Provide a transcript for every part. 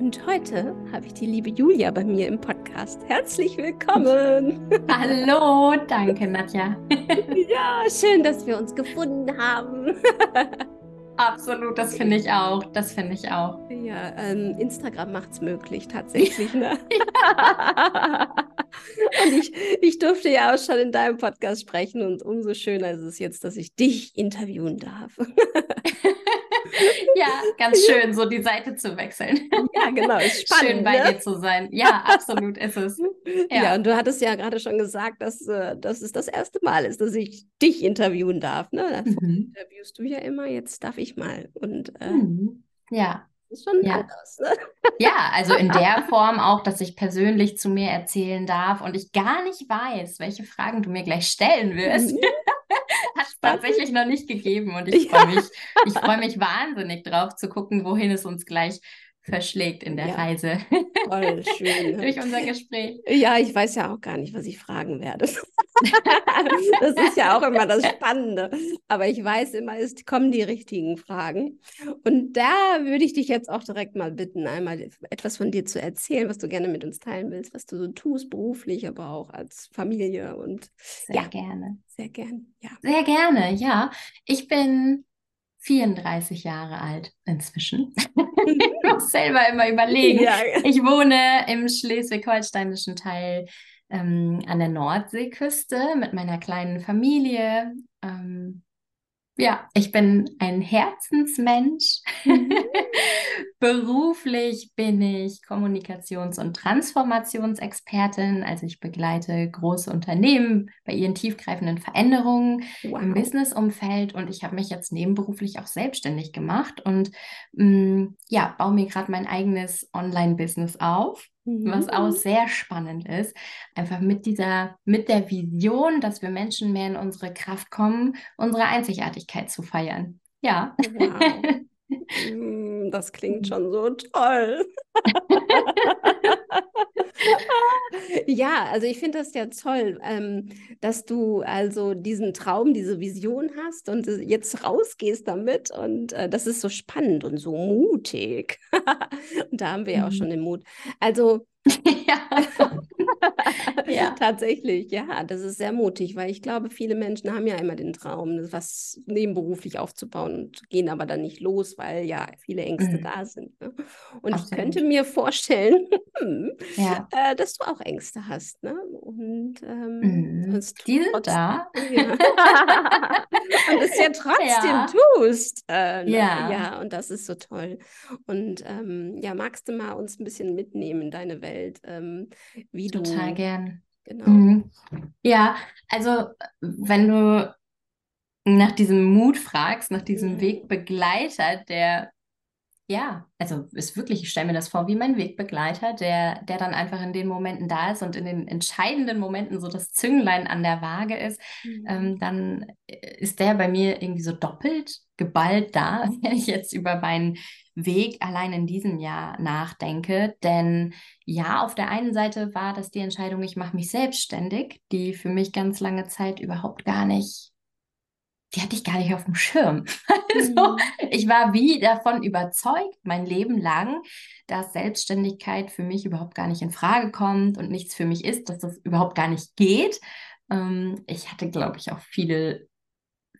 Und heute habe ich die liebe Julia bei mir im Podcast. Herzlich willkommen. Hallo, danke Nadja. ja, schön, dass wir uns gefunden haben. Absolut, das finde ich auch. Das finde ich auch. Ja, ähm, Instagram macht es möglich, tatsächlich. Ne? und ich, ich durfte ja auch schon in deinem Podcast sprechen und umso schöner ist es jetzt, dass ich dich interviewen darf. ja, ganz schön, so die Seite zu wechseln. Ja, genau, ist spannend. Schön bei ne? dir zu sein. Ja, absolut ist es. Ja, ja und du hattest ja gerade schon gesagt, dass, äh, dass es das erste Mal ist, dass ich dich interviewen darf. Ne? Davor mhm. interviewst du ja immer, jetzt darf ich mal. Und äh, mhm. ja. Ist schon ja. anders. Ne? Ja, also in der Form auch, dass ich persönlich zu mir erzählen darf und ich gar nicht weiß, welche Fragen du mir gleich stellen wirst. Mhm. Hat es tatsächlich noch nicht gegeben und ich freue mich, ich freue mich wahnsinnig drauf zu gucken, wohin es uns gleich verschlägt in der ja. Reise. Voll schön. Ne? Durch unser Gespräch. Ja, ich weiß ja auch gar nicht, was ich fragen werde. das ist ja auch immer das Spannende. Aber ich weiß immer, es kommen die richtigen Fragen. Und da würde ich dich jetzt auch direkt mal bitten, einmal etwas von dir zu erzählen, was du gerne mit uns teilen willst, was du so tust, beruflich, aber auch als Familie. Und sehr ja, gerne. Sehr gerne, ja. Sehr gerne, ja. Ich bin 34 Jahre alt inzwischen. ich muss selber immer überlegen. Ja. Ich wohne im schleswig-holsteinischen Teil ähm, an der Nordseeküste mit meiner kleinen Familie. Ähm, ja, ich bin ein Herzensmensch. Mhm. Beruflich bin ich Kommunikations- und Transformationsexpertin. Also ich begleite große Unternehmen bei ihren tiefgreifenden Veränderungen wow. im Businessumfeld und ich habe mich jetzt nebenberuflich auch selbstständig gemacht und mh, mm, ja, baue mir gerade mein eigenes Online-Business auf was auch mhm. sehr spannend ist. Einfach mit dieser, mit der Vision, dass wir Menschen mehr in unsere Kraft kommen, unsere Einzigartigkeit zu feiern. Ja. Wow. Mm, das klingt schon so toll. ja, also ich finde das ja toll, ähm, dass du also diesen Traum, diese Vision hast und äh, jetzt rausgehst damit und äh, das ist so spannend und so mutig. und da haben wir ja auch mhm. schon den Mut. Also ja. ja. Tatsächlich, ja, das ist sehr mutig, weil ich glaube, viele Menschen haben ja immer den Traum, was nebenberuflich aufzubauen und gehen aber dann nicht los, weil ja viele Ängste mhm. da sind. Ne? Und Absolut. ich könnte mir vorstellen, ja. äh, dass du auch Ängste hast. Ne? Und ähm, mhm. die sind da. Ja. und es ja trotzdem ja. tust. Äh, ne? ja. ja, und das ist so toll. Und ähm, ja, magst du mal uns ein bisschen mitnehmen in deine Welt? Welt, ähm, wie Total du. Gern. Genau. Mhm. Ja, also wenn du nach diesem Mut fragst, nach diesem mhm. Wegbegleiter, der ja, also ist wirklich, ich stelle mir das vor wie mein Wegbegleiter, der, der dann einfach in den Momenten da ist und in den entscheidenden Momenten so das Zünglein an der Waage ist, mhm. ähm, dann ist der bei mir irgendwie so doppelt geballt da, wenn ich jetzt über meinen Weg allein in diesem Jahr nachdenke. Denn ja, auf der einen Seite war das die Entscheidung, ich mache mich selbstständig, die für mich ganz lange Zeit überhaupt gar nicht, die hatte ich gar nicht auf dem Schirm. Also, mhm. ich war wie davon überzeugt, mein Leben lang, dass Selbstständigkeit für mich überhaupt gar nicht in Frage kommt und nichts für mich ist, dass das überhaupt gar nicht geht. Ähm, ich hatte, glaube ich, auch viele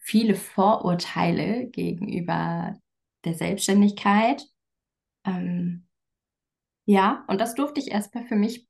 viele Vorurteile gegenüber der Selbstständigkeit. Ähm, ja, und das durfte ich erstmal für mich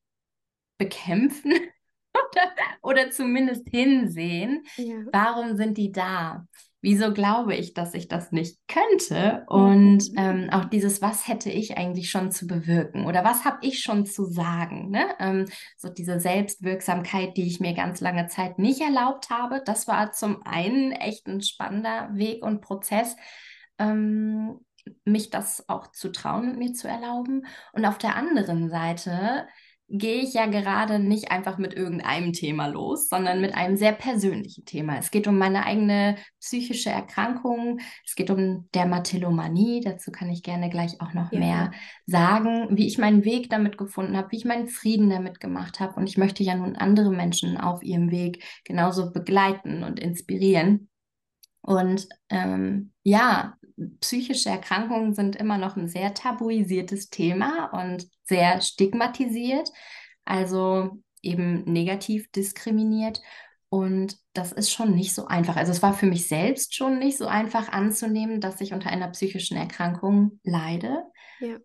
bekämpfen oder, oder zumindest hinsehen. Ja. Warum sind die da? Wieso glaube ich, dass ich das nicht könnte? Und mhm. ähm, auch dieses, was hätte ich eigentlich schon zu bewirken oder was habe ich schon zu sagen? Ne? Ähm, so diese Selbstwirksamkeit, die ich mir ganz lange Zeit nicht erlaubt habe, das war zum einen echt ein spannender Weg und Prozess. Ähm, mich das auch zu trauen und mir zu erlauben. Und auf der anderen Seite gehe ich ja gerade nicht einfach mit irgendeinem Thema los, sondern mit einem sehr persönlichen Thema. Es geht um meine eigene psychische Erkrankung, es geht um Dermatillomanie, dazu kann ich gerne gleich auch noch ja. mehr sagen, wie ich meinen Weg damit gefunden habe, wie ich meinen Frieden damit gemacht habe. Und ich möchte ja nun andere Menschen auf ihrem Weg genauso begleiten und inspirieren. Und ähm, ja, psychische Erkrankungen sind immer noch ein sehr tabuisiertes Thema und sehr stigmatisiert, also eben negativ diskriminiert. Und das ist schon nicht so einfach. Also es war für mich selbst schon nicht so einfach anzunehmen, dass ich unter einer psychischen Erkrankung leide. Ja.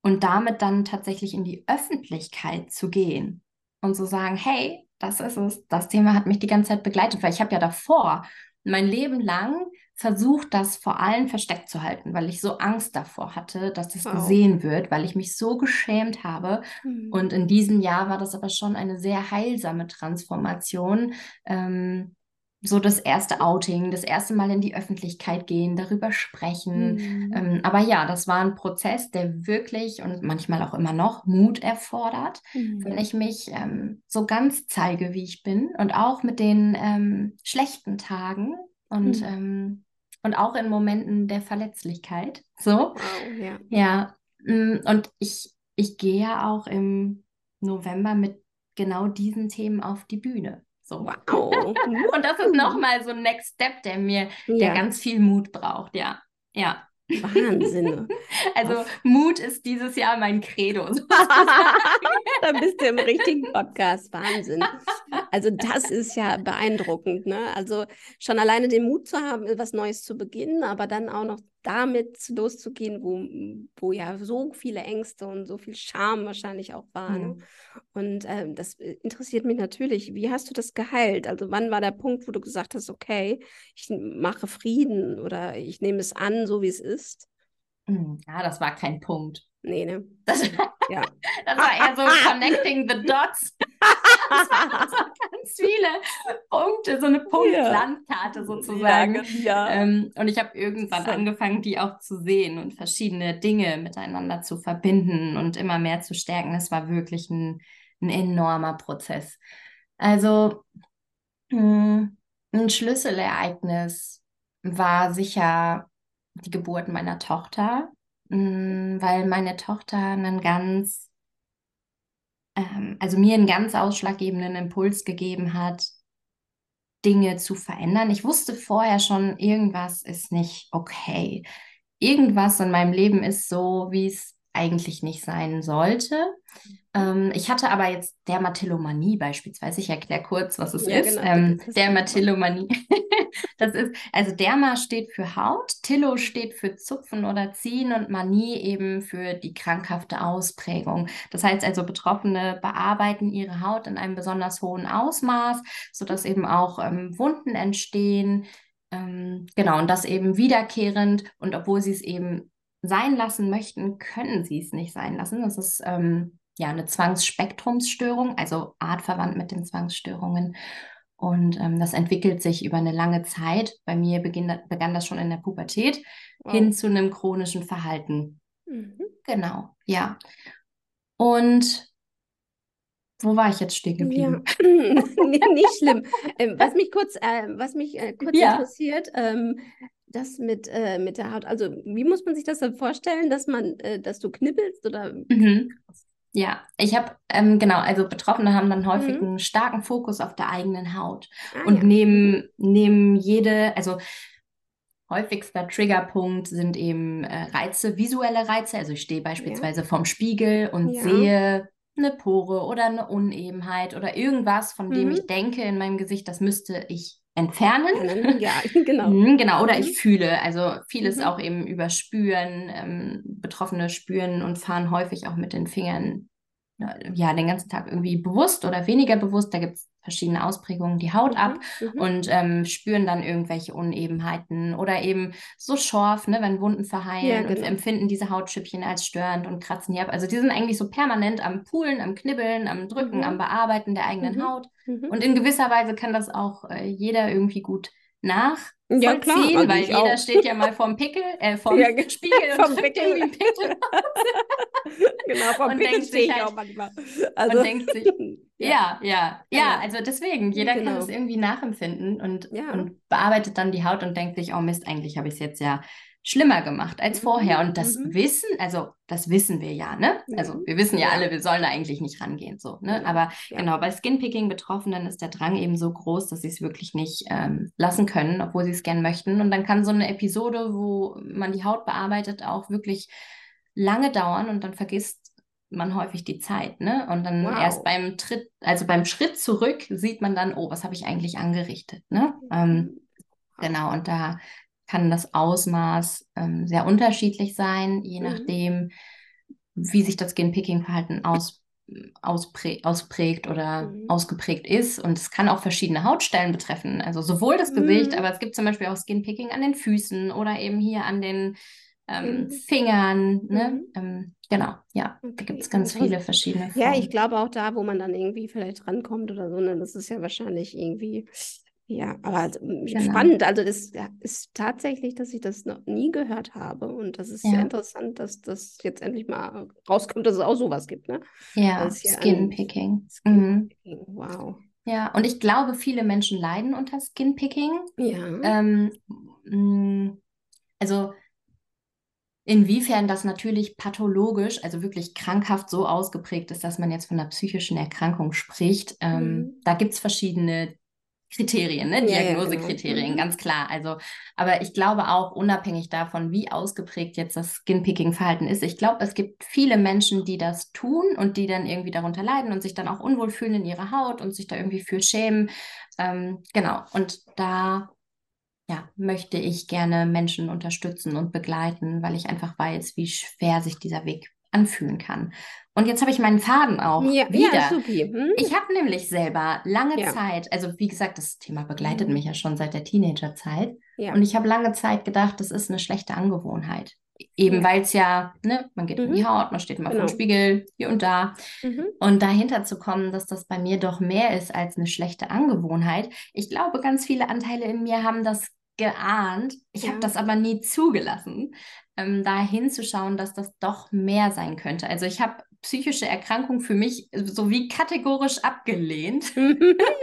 Und damit dann tatsächlich in die Öffentlichkeit zu gehen und zu sagen, hey, das ist es, das Thema hat mich die ganze Zeit begleitet, weil ich habe ja davor mein Leben lang versucht, das vor allem versteckt zu halten, weil ich so Angst davor hatte, dass das wow. gesehen wird, weil ich mich so geschämt habe. Mhm. Und in diesem Jahr war das aber schon eine sehr heilsame Transformation. Ähm, so das erste Outing, das erste Mal in die Öffentlichkeit gehen, darüber sprechen. Mhm. Ähm, aber ja, das war ein Prozess, der wirklich und manchmal auch immer noch Mut erfordert, mhm. wenn ich mich ähm, so ganz zeige, wie ich bin und auch mit den ähm, schlechten Tagen und mhm. Und auch in Momenten der Verletzlichkeit. So. Wow, ja. ja. Mm, und ich, ich gehe ja auch im November mit genau diesen Themen auf die Bühne. So. Wow. und das ist nochmal so ein Next Step, der mir, ja. der ganz viel Mut braucht, ja. Ja. Wahnsinn. Also Mut ist dieses Jahr mein Credo. da bist du im richtigen Podcast. Wahnsinn. Also das ist ja beeindruckend. Ne? Also schon alleine den Mut zu haben, etwas Neues zu beginnen, aber dann auch noch damit loszugehen, wo, wo ja so viele Ängste und so viel Scham wahrscheinlich auch waren. Ne? Mhm. Und ähm, das interessiert mich natürlich. Wie hast du das geheilt? Also wann war der Punkt, wo du gesagt hast, okay, ich mache Frieden oder ich nehme es an, so wie es ist? Hm, ja, das war kein Punkt. Nee, ne? Das, ja. das war eher so Connecting the Dots. Das waren so ganz viele Punkte, so eine Punktlandkarte sozusagen. Ja, ja. Ähm, und ich habe irgendwann so. angefangen, die auch zu sehen und verschiedene Dinge miteinander zu verbinden und immer mehr zu stärken. Das war wirklich ein, ein enormer Prozess. Also mh, hm, ein Schlüsselereignis war sicher die Geburt meiner Tochter, mh, hm, weil meine Tochter einen ganz ähm, also mir einen ganz ausschlaggebenden Impuls gegeben hat, Dinge zu verändern. Ich wusste vorher schon, irgendwas ist nicht okay. Irgendwas in meinem Leben ist so, wie es eigentlich nicht sein sollte. Ähm, ich hatte aber jetzt Dermatillomanie beispielsweise. Ich erkläre kurz, was es ja, ist. Genau, ähm, Dermatillomanie. das ist, also Derma steht für Haut, Tillo steht für Zupfen oder Ziehen und Manie eben für die krankhafte Ausprägung. Das heißt also, Betroffene bearbeiten ihre Haut in einem besonders hohen Ausmaß, sodass eben auch ähm, Wunden entstehen. Ähm, genau, und das eben wiederkehrend. Und obwohl sie es eben sein lassen möchten, können sie es nicht sein lassen. Das ist ähm, ja eine Zwangsspektrumsstörung, also artverwandt mit den Zwangsstörungen. Und ähm, das entwickelt sich über eine lange Zeit. Bei mir beginn, begann das schon in der Pubertät wow. hin zu einem chronischen Verhalten. Mhm. Genau, ja. Und wo war ich jetzt stehen geblieben? Ja. nicht schlimm. Ähm, was mich kurz, äh, was mich äh, kurz ja. interessiert, ähm, das mit, äh, mit der Haut, also wie muss man sich das dann vorstellen, dass man, äh, dass du knibbelst oder? Mhm. Ja, ich habe, ähm, genau, also Betroffene haben dann häufig mhm. einen starken Fokus auf der eigenen Haut ah, und ja. nehmen, nehmen jede, also häufigster Triggerpunkt sind eben äh, Reize, visuelle Reize. Also ich stehe beispielsweise ja. vorm Spiegel und ja. sehe eine Pore oder eine Unebenheit oder irgendwas, von dem mhm. ich denke in meinem Gesicht, das müsste ich entfernen. Ja, genau. Mhm, genau, oder ich mhm. fühle. Also vieles mhm. auch eben über Spüren. Ähm, Betroffene spüren und fahren häufig auch mit den Fingern ja, den ganzen Tag irgendwie bewusst oder weniger bewusst. Da gibt es verschiedene Ausprägungen die Haut mhm, ab mhm. und ähm, spüren dann irgendwelche Unebenheiten oder eben so Schorf, ne, wenn Wunden verheilen ja, genau. und empfinden diese Hautschüppchen als störend und kratzen die ab. Also die sind eigentlich so permanent am Poolen, am Knibbeln, am Drücken, mhm. am Bearbeiten der eigenen mhm. Haut. Mhm. Und in gewisser Weise kann das auch äh, jeder irgendwie gut nach Ja, klar, also weil jeder auch. steht ja mal vorm Pickel, äh, vorm Ja, ge- Spiegel und vom drückt Pickel. irgendwie einen Pickel Genau, vom Und Pickel denkt stehe sich ich halt- auch manchmal. und Also, denkt sich, ja, ja, ja, Ja. also deswegen, jeder kann Genau. es irgendwie nachempfinden und, Ja. und bearbeitet dann die Haut und denkt sich, oh Mist, eigentlich habe ich es jetzt ja schlimmer gemacht als vorher. Und das mhm. Wissen, also das wissen wir ja, ne? Also Mhm. wir wissen ja, alle, wir sollen da eigentlich nicht rangehen, so, ne? Ja. Aber Ja. genau, bei Skinpicking-Betroffenen ist der Drang eben so groß, dass sie es wirklich nicht ähm, lassen können, obwohl sie es gern möchten. Und dann kann so eine Episode, wo man die Haut bearbeitet, auch wirklich lange dauern und dann vergisst man häufig die Zeit, ne? Und dann Wow. erst beim Tritt, also beim Schritt zurück sieht man dann, oh, was habe ich eigentlich angerichtet, ne? Ähm, Genau, und da kann das Ausmaß ähm, sehr unterschiedlich sein, je Mhm. nachdem, wie sich das Skin-Picking-Verhalten aus, ausprä ausprägt oder Mhm. ausgeprägt ist. Und es kann auch verschiedene Hautstellen betreffen. Also sowohl das Gesicht, Mhm. aber es gibt zum Beispiel auch Skin-Picking an den Füßen oder eben hier an den ähm, Mhm. Fingern. Ne? Mhm. Ähm, genau, ja, da Okay, gibt es ganz viele verschiedene Formen. Ja, ich glaube auch da, wo man dann irgendwie vielleicht rankommt oder so, ne, das ist ja wahrscheinlich irgendwie, ja, aber also, m, Genau. spannend. Also das ja, ist tatsächlich, dass ich das noch nie gehört habe und das ist sehr Ja. interessant, dass das jetzt endlich mal rauskommt, dass es auch sowas gibt, ne? Ja, es ja an- Skin-Picking. Mhm. Wow. Ja, und ich glaube, viele Menschen leiden unter Skin-Picking. Ja. Ähm, mh, also inwiefern das natürlich pathologisch, also wirklich krankhaft so ausgeprägt ist, dass man jetzt von einer psychischen Erkrankung spricht. Ähm, Mhm. Da gibt es verschiedene Kriterien, ne? Ja, ja, Diagnosekriterien, genau. Mhm. ganz klar. Also, aber ich glaube auch, unabhängig davon, wie ausgeprägt jetzt das Skin-Picking-Verhalten ist, ich glaube, es gibt viele Menschen, die das tun und die dann irgendwie darunter leiden und sich dann auch unwohl fühlen in ihrer Haut und sich da irgendwie für schämen. Ähm, genau. Und da ja, möchte ich gerne Menschen unterstützen und begleiten, weil ich einfach weiß, wie schwer sich dieser Weg anfühlen kann. Und jetzt habe ich meinen Faden auch Ja, wieder. ja. Hm? Ich habe nämlich selber lange Ja. Zeit, also wie gesagt, das Thema begleitet Mhm. mich ja schon seit der Teenagerzeit. Und ich habe lange Zeit gedacht, das ist eine schlechte Angewohnheit. Eben Ja. weil es ja, ne, man geht in die Mhm. Haut, man steht immer vor dem Genau. Spiegel, hier und da. Mhm. Und dahinter zu kommen, dass das bei mir doch mehr ist als eine schlechte Angewohnheit. Ich glaube, ganz viele Anteile in mir haben das geahnt. Ich Ja. habe das aber nie zugelassen, ähm, da hinzuschauen, dass das doch mehr sein könnte. Also ich habe psychische Erkrankung für mich so wie kategorisch abgelehnt.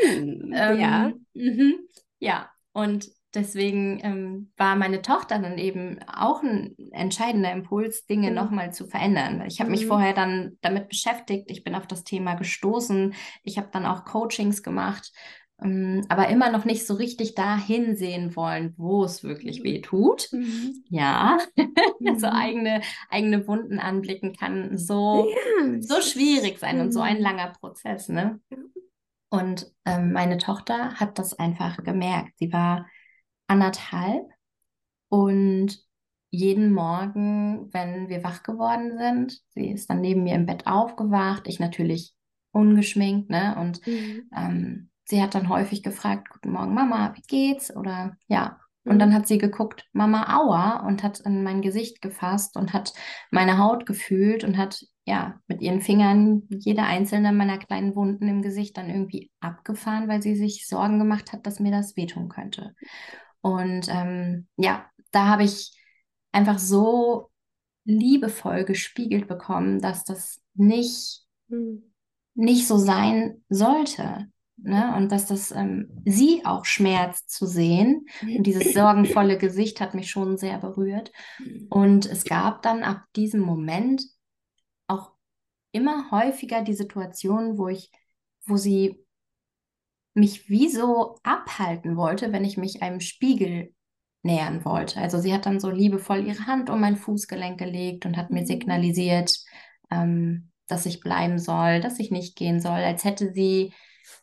Mhm. Ähm, Ja. mhm, ja, und deswegen ähm, war meine Tochter dann eben auch ein entscheidender Impuls, Dinge Mhm. nochmal zu verändern. Ich habe mich Mhm. vorher dann damit beschäftigt, ich bin auf das Thema gestoßen, ich habe dann auch Coachings gemacht, aber immer noch nicht so richtig da hinsehen wollen, wo es wirklich Mhm. weh tut. Mhm. Ja, so Mhm. eigene, eigene Wunden anblicken kann so Ja, so schwierig sein und so ein Mhm. langer Prozess, ne? Und ähm, meine Tochter hat das einfach gemerkt. Sie war anderthalb und jeden Morgen, wenn wir wach geworden sind, sie ist dann neben mir im Bett aufgewacht, ich natürlich ungeschminkt, ne? Und Mhm. ähm, sie hat dann häufig gefragt, Guten Morgen, Mama, wie geht's? Oder ja. Und dann Mhm. hat sie geguckt, Mama, aua, und hat in mein Gesicht gefasst und hat meine Haut gefühlt und hat ja mit ihren Fingern jede einzelne meiner kleinen Wunden im Gesicht dann irgendwie abgefahren, weil sie sich Sorgen gemacht hat, dass mir das wehtun könnte. Und ähm, ja, da habe ich einfach so liebevoll gespiegelt bekommen, dass das nicht Mhm. nicht so sein sollte. Ne? Und dass das ähm, sie auch schmerzt zu sehen. Und dieses sorgenvolle Gesicht hat mich schon sehr berührt. Und es gab dann ab diesem Moment auch immer häufiger die Situation, wo ich, wo sie mich wie so abhalten wollte, wenn ich mich einem Spiegel nähern wollte. Also sie hat dann so liebevoll ihre Hand um mein Fußgelenk gelegt und hat mir Mhm. signalisiert, ähm, dass ich bleiben soll, dass ich nicht gehen soll, als hätte sie,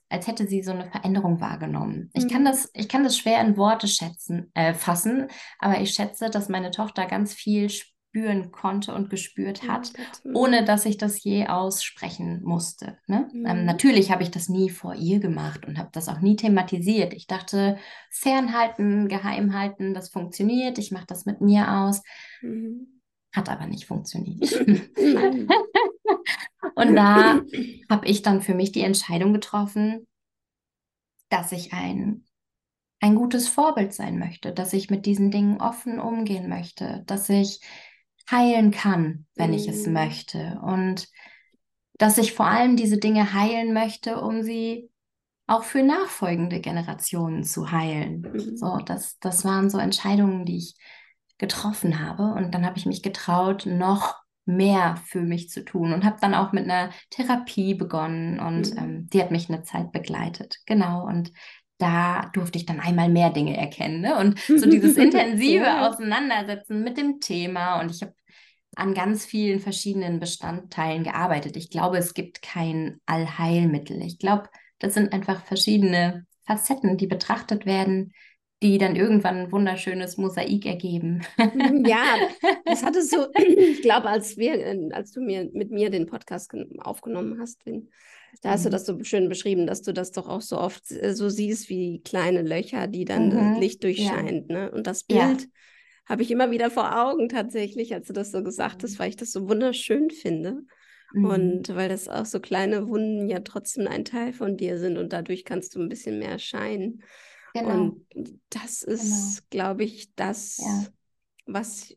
als hätte sie so eine Veränderung wahrgenommen. Ich kann Mhm. das, ich kann das schwer in Worte schätzen, äh, fassen, aber ich schätze, dass meine Tochter ganz viel spüren konnte und gespürt hat, ohne dass ich das je aussprechen musste. Ne? Ähm, Mhm. natürlich habe ich das nie vor ihr gemacht und habe das auch nie thematisiert. Ich dachte, fernhalten, geheim halten, das funktioniert, ich mache das mit mir aus. Mhm. Hat aber nicht funktioniert. Und da habe ich dann für mich die Entscheidung getroffen, dass ich ein ein gutes Vorbild sein möchte, dass ich mit diesen Dingen offen umgehen möchte, dass ich heilen kann, wenn mhm. ich es mhm. möchte und dass ich vor allem diese Dinge heilen möchte, um sie auch für nachfolgende Generationen zu heilen. Mhm. So, das, das waren so Entscheidungen, die ich getroffen habe. Und dann habe ich mich getraut, noch mehr für mich zu tun und habe dann auch mit einer Therapie begonnen und mhm. ähm, die hat mich eine Zeit begleitet. Genau. Und da durfte ich dann einmal mehr Dinge erkennen ne? und so dieses intensive. Auseinandersetzen mit dem Thema. Und ich habe an ganz vielen verschiedenen Bestandteilen gearbeitet. Ich glaube, es gibt kein Allheilmittel. Ich glaube, das sind einfach verschiedene Facetten, die betrachtet werden, die dann irgendwann ein wunderschönes Mosaik ergeben. Mhm, ja, das hatte so, ich glaube, als wir, äh, als du mir mit mir den Podcast aufgenommen hast, da hast du mhm. das so schön beschrieben, dass du das doch auch so oft äh, so siehst wie kleine Löcher, die dann mhm. das Licht durchscheint. Ja. Ne? Und das Bild ja. habe ich immer wieder vor Augen tatsächlich, als du das so gesagt hast, weil ich das so wunderschön finde. Mhm. Und weil das auch so kleine Wunden ja trotzdem ein Teil von dir sind und dadurch kannst du ein bisschen mehr scheinen. Genau. Und das ist, genau. glaube ich, das, ja. was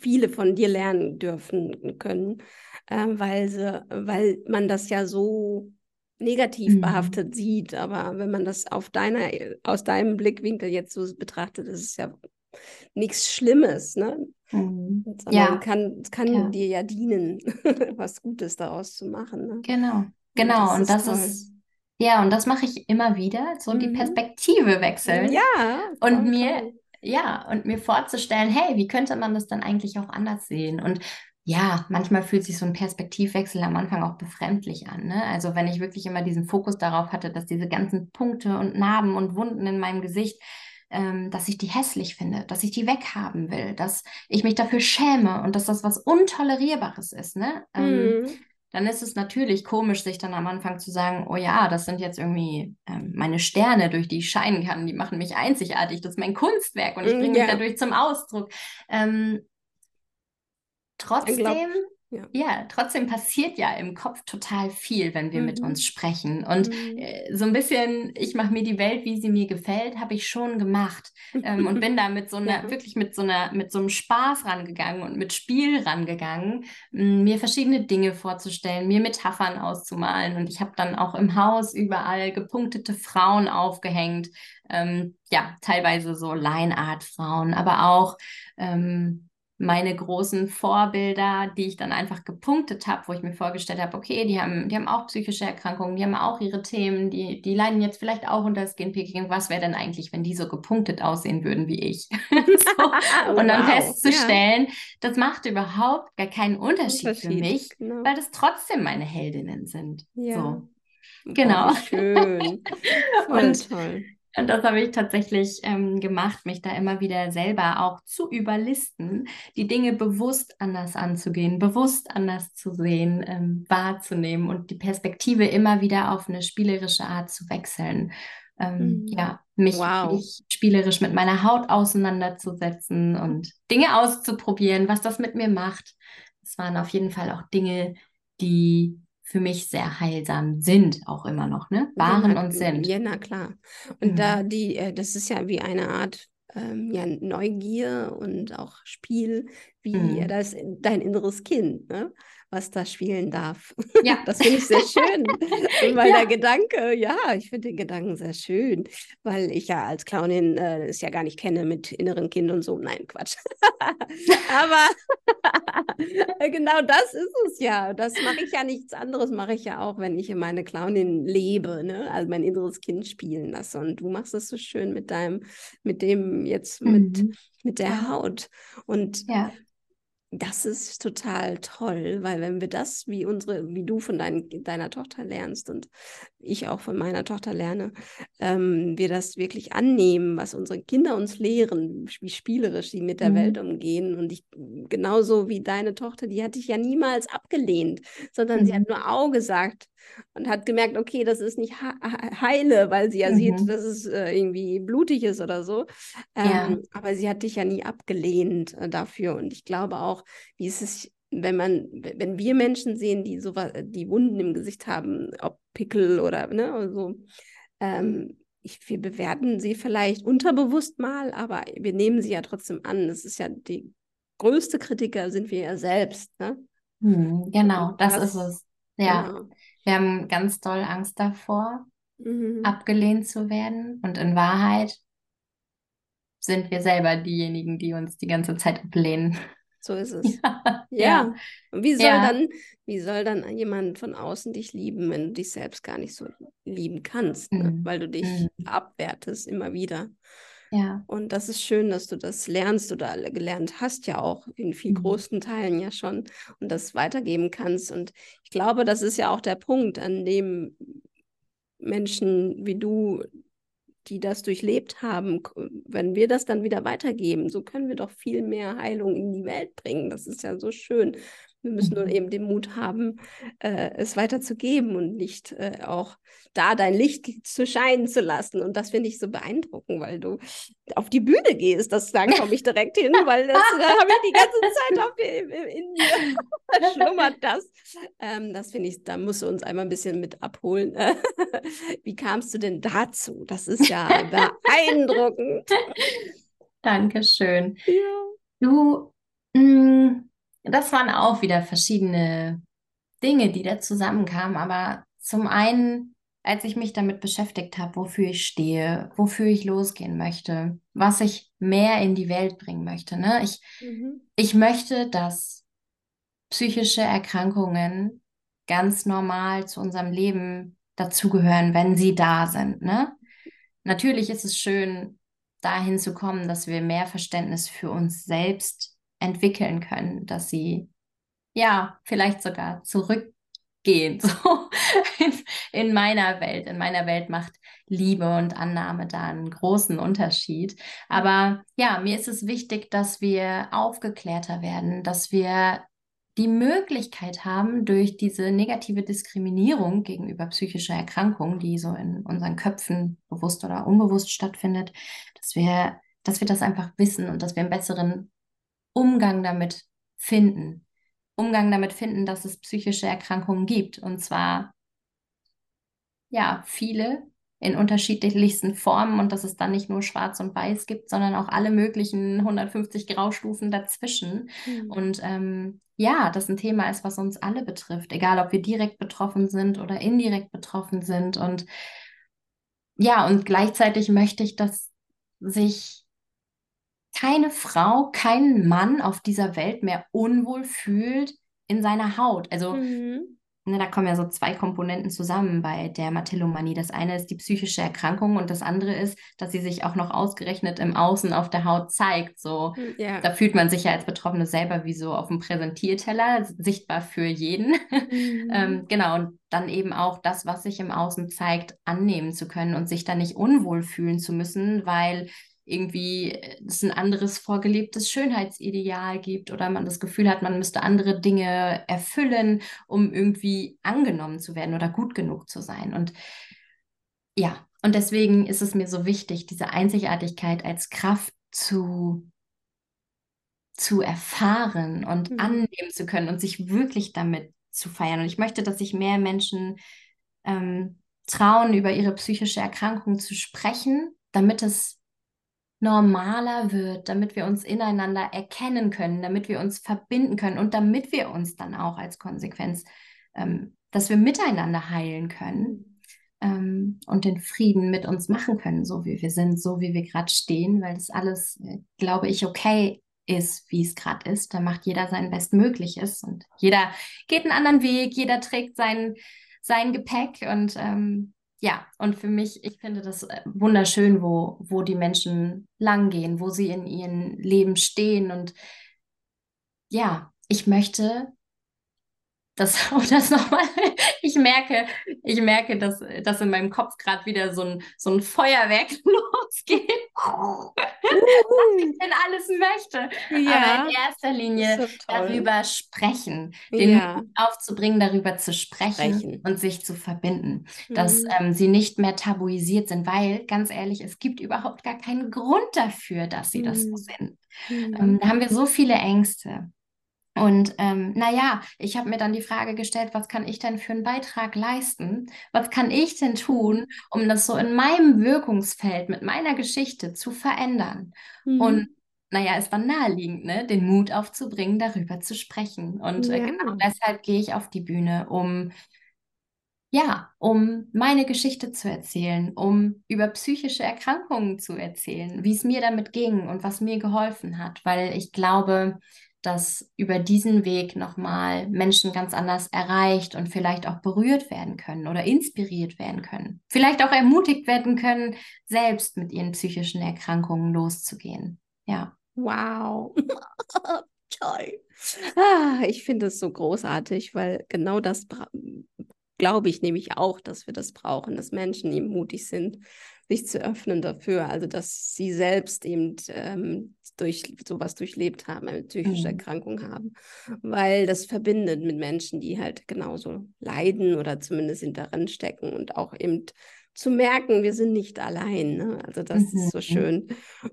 viele von dir lernen dürfen können, äh, weil, sie, weil man das ja so negativ mhm. behaftet sieht. Aber wenn man das auf deiner, aus deinem Blickwinkel jetzt so betrachtet, ist es ja nichts Schlimmes, ne? Mhm. ja. kann, kann ja. dir ja dienen, was Gutes daraus zu machen. Ne? Genau, genau. Und das, und das ist, ja, und das mache ich immer wieder, so mhm. die Perspektive wechseln. Ja. Und mir, toll. ja, und mir vorzustellen, hey, wie könnte man das dann eigentlich auch anders sehen? Und ja, manchmal fühlt sich so ein Perspektivwechsel am Anfang auch befremdlich an. Ne? Also wenn ich wirklich immer diesen Fokus darauf hatte, dass diese ganzen Punkte und Narben und Wunden in meinem Gesicht, ähm, dass ich die hässlich finde, dass ich die weghaben will, dass ich mich dafür schäme und dass das was Untolerierbares ist. Ne? Ähm, mhm dann ist es natürlich komisch, sich dann am Anfang zu sagen, oh ja, das sind jetzt irgendwie ähm, meine Sterne, durch die ich scheinen kann, die machen mich einzigartig, das ist mein Kunstwerk und ich bringe ja. mich dadurch zum Ausdruck. Ähm, trotzdem ja. ja. trotzdem passiert ja im Kopf total viel, wenn wir mhm. mit uns sprechen. Und mhm. äh, so ein bisschen, ich mache mir die Welt, wie sie mir gefällt, habe ich schon gemacht. Ähm, und bin da mit so einer, ja. wirklich mit so einer, mit so einem Spaß rangegangen und mit Spiel rangegangen, mir verschiedene Dinge vorzustellen, mir Metaphern auszumalen. Und ich habe dann auch im Haus überall gepunktete Frauen aufgehängt. Ähm, ja, teilweise so Line-Art-Frauen, aber auch ähm, meine großen Vorbilder, die ich dann einfach gepunktet habe, wo ich mir vorgestellt habe, okay, die haben, die haben auch psychische Erkrankungen, die haben auch ihre Themen, die, die leiden jetzt vielleicht auch unter Skinpicking. Was wäre denn eigentlich, wenn die so gepunktet aussehen würden wie ich? so. Und dann wow. festzustellen, ja. das macht überhaupt gar keinen Unterschied, Unterschied für mich, genau. weil das trotzdem meine Heldinnen sind. Ja. So. Genau. Oh, schön. Und toll. Und das habe ich tatsächlich ähm, gemacht, mich da immer wieder selber auch zu überlisten, die Dinge bewusst anders anzugehen, bewusst anders zu sehen, ähm, wahrzunehmen und die Perspektive immer wieder auf eine spielerische Art zu wechseln. Ähm, mhm. Ja, mich, wow. mich spielerisch mit meiner Haut auseinanderzusetzen und Dinge auszuprobieren, was das mit mir macht. Das waren auf jeden Fall auch Dinge, die für mich sehr heilsam sind, auch immer noch, ne? Waren ja, und sind. Ja, na klar. Und mhm. da die, äh, das ist ja wie eine Art ähm, ja, Neugier und auch Spiel, wie mhm. das dein inneres Kind. Ne? Was da spielen darf. Ja. Das finde ich sehr schön. weil ja. der Gedanke, ja, ich finde den Gedanken sehr schön, weil ich ja als Clownin äh, es ja gar nicht kenne mit inneren Kind und so. Nein, Quatsch. Aber genau das ist es ja. Das mache ich ja nichts anderes, mache ich ja auch, wenn ich in meine Clownin lebe, ne? also mein inneres Kind spielen lasse. Und du machst es so schön mit deinem, mit dem jetzt, mhm. mit, mit der Haut. Und ja das ist total toll, weil wenn wir das, wie unsere, wie du von dein, deiner Tochter lernst und ich auch von meiner Tochter lerne, ähm, wir das wirklich annehmen, was unsere Kinder uns lehren, wie spielerisch sie mit der mhm. Welt umgehen. Und ich, genauso wie deine Tochter, die hatte ich ja niemals abgelehnt, sondern mhm. sie hat mhm. nur Au gesagt und hat gemerkt, okay, das ist nicht heile, weil sie ja mhm. sieht, dass es äh, irgendwie blutig ist oder so. Ähm, ja. Aber sie hat dich ja nie abgelehnt äh, dafür. Und ich glaube auch, wie ist es, wenn man, wenn wir Menschen sehen, die so die Wunden im Gesicht haben, ob Pickel oder ne, so, ähm, ich, wir bewerten sie vielleicht unterbewusst mal, aber wir nehmen sie ja trotzdem an. Das ist ja die größte Kritiker sind wir ja selbst. Ne? Hm, genau, das, das, ist es. Ja, genau. Wir haben ganz doll Angst davor, mhm. abgelehnt zu werden. Und in Wahrheit sind wir selber diejenigen, die uns die ganze Zeit ablehnen. So ist es. Ja. ja. Und wie soll ja. dann, wie soll dann jemand von außen dich lieben, wenn du dich selbst gar nicht so lieben kannst, ne? mhm. weil du dich mhm. abwertest immer wieder. Ja. Und das ist schön, dass du das lernst oder gelernt hast ja auch in viel mhm. großen Teilen ja schon und das weitergeben kannst. Und ich glaube, das ist ja auch der Punkt, an dem Menschen wie du die das durchlebt haben, wenn wir das dann wieder weitergeben, so können wir doch viel mehr Heilung in die Welt bringen. Das ist ja so schön. Wir müssen nur mhm. eben den Mut haben, äh, es weiterzugeben und nicht äh, auch da dein Licht zu scheinen zu lassen. Und das finde ich so beeindruckend, weil du auf die Bühne gehst. Das da komme ich direkt hin, weil das da habe ich die ganze Zeit auf, in, in mir schlummert das. Ähm, das finde ich, da musst du uns einmal ein bisschen mit abholen. Wie kamst du denn dazu? Das ist ja beeindruckend. Dankeschön. Ja. Du, mh, mm, das waren auch wieder verschiedene Dinge, die da zusammenkamen. Aber zum einen, als ich mich damit beschäftigt habe, wofür ich stehe, wofür ich losgehen möchte, was ich mehr in die Welt bringen möchte. Ne? Ich, mhm. ich möchte, dass psychische Erkrankungen ganz normal zu unserem Leben dazugehören, wenn sie da sind. Ne? Natürlich ist es schön, dahin zu kommen, dass wir mehr Verständnis für uns selbst entwickeln können, dass sie ja vielleicht sogar zurückgehen. So in, in meiner Welt. In meiner Welt macht Liebe und Annahme da einen großen Unterschied. Aber ja, mir ist es wichtig, dass wir aufgeklärter werden, dass wir die Möglichkeit haben, durch diese negative Diskriminierung gegenüber psychischer Erkrankung, die so in unseren Köpfen bewusst oder unbewusst stattfindet, dass wir, dass wir das einfach wissen und dass wir einen besseren Umgang damit finden. Umgang damit finden, dass es psychische Erkrankungen gibt. Und zwar, ja, viele in unterschiedlichsten Formen und dass es dann nicht nur schwarz und weiß gibt, sondern auch alle möglichen 150 Graustufen dazwischen. Mhm. Und ähm, ja, das ein Thema ist, was uns alle betrifft, egal ob wir direkt betroffen sind oder indirekt betroffen sind. Und ja, und gleichzeitig möchte ich, dass sich keine Frau, kein Mann auf dieser Welt mehr unwohl fühlt in seiner Haut. Also mhm. ne, da kommen ja so zwei Komponenten zusammen bei der Matillomanie. Das eine ist die psychische Erkrankung und das andere ist, dass sie sich auch noch ausgerechnet im Außen auf der Haut zeigt. So, hm, ja. da fühlt man sich ja als Betroffene selber wie so auf dem Präsentierteller, sichtbar für jeden. Mhm. ähm, genau, und dann eben auch das, was sich im Außen zeigt, annehmen zu können und sich da nicht unwohl fühlen zu müssen, weil irgendwie es ein anderes vorgelebtes Schönheitsideal gibt oder man das Gefühl hat, man müsste andere Dinge erfüllen, um irgendwie angenommen zu werden oder gut genug zu sein. Und ja, und deswegen ist es mir so wichtig, diese Einzigartigkeit als Kraft zu zu erfahren und mhm. annehmen zu können und sich wirklich damit zu feiern. Und ich möchte, dass sich mehr Menschen ähm, trauen, über ihre psychische Erkrankung zu sprechen, damit es normaler wird, damit wir uns ineinander erkennen können, damit wir uns verbinden können und damit wir uns dann auch als Konsequenz, ähm, dass wir miteinander heilen können ähm, und den Frieden mit uns machen können, so wie wir sind, so wie wir gerade stehen, weil das alles, äh, glaube ich, okay ist, wie es gerade ist. Da macht jeder sein Bestmögliches und jeder geht einen anderen Weg, jeder trägt sein, sein Gepäck und ähm, ja, und für mich, ich finde das äh, wunderschön, wo, wo die Menschen langgehen, wo sie in ihrem Leben stehen. Und ja, ich möchte, das, und das nochmal, ich merke, ich merke, dass, dass in meinem Kopf gerade wieder so ein, so ein Feuerwerk losgeht, was ich denn alles möchte. Ja, Aber in erster Linie darüber sprechen, den ja. Mut aufzubringen, darüber zu sprechen, sprechen, und sich zu verbinden, mhm. dass ähm, sie nicht mehr tabuisiert sind, weil, ganz ehrlich, es gibt überhaupt gar keinen Grund dafür, dass sie mhm. das so mhm. sind. Mhm. Ähm, da haben wir so viele Ängste. Und ähm, naja, ich habe mir dann die Frage gestellt, was kann ich denn für einen Beitrag leisten? Was kann ich denn tun, um das so in meinem Wirkungsfeld mit meiner Geschichte zu verändern? Mhm. Und naja, es war naheliegend, ne, den Mut aufzubringen, darüber zu sprechen. Und äh, genau deshalb gehe ich auf die Bühne, um ja, um meine Geschichte zu erzählen, um über psychische Erkrankungen zu erzählen, wie es mir damit ging und was mir geholfen hat, weil ich glaube, dass über diesen Weg nochmal Menschen ganz anders erreicht und vielleicht auch berührt werden können oder inspiriert werden können. Vielleicht auch ermutigt werden können, selbst mit ihren psychischen Erkrankungen loszugehen. Ja. Wow. Toll. Ah, ich finde es so großartig, weil genau das glaube ich nämlich auch, dass wir das brauchen, dass Menschen eben mutig sind, sich zu öffnen dafür, also dass sie selbst eben ähm, durch sowas durchlebt haben, eine psychische mhm. Erkrankung haben, weil das verbindet mit Menschen, die halt genauso leiden oder zumindest in darin stecken und auch eben zu merken, wir sind nicht allein. Ne? Also das mhm. ist so schön.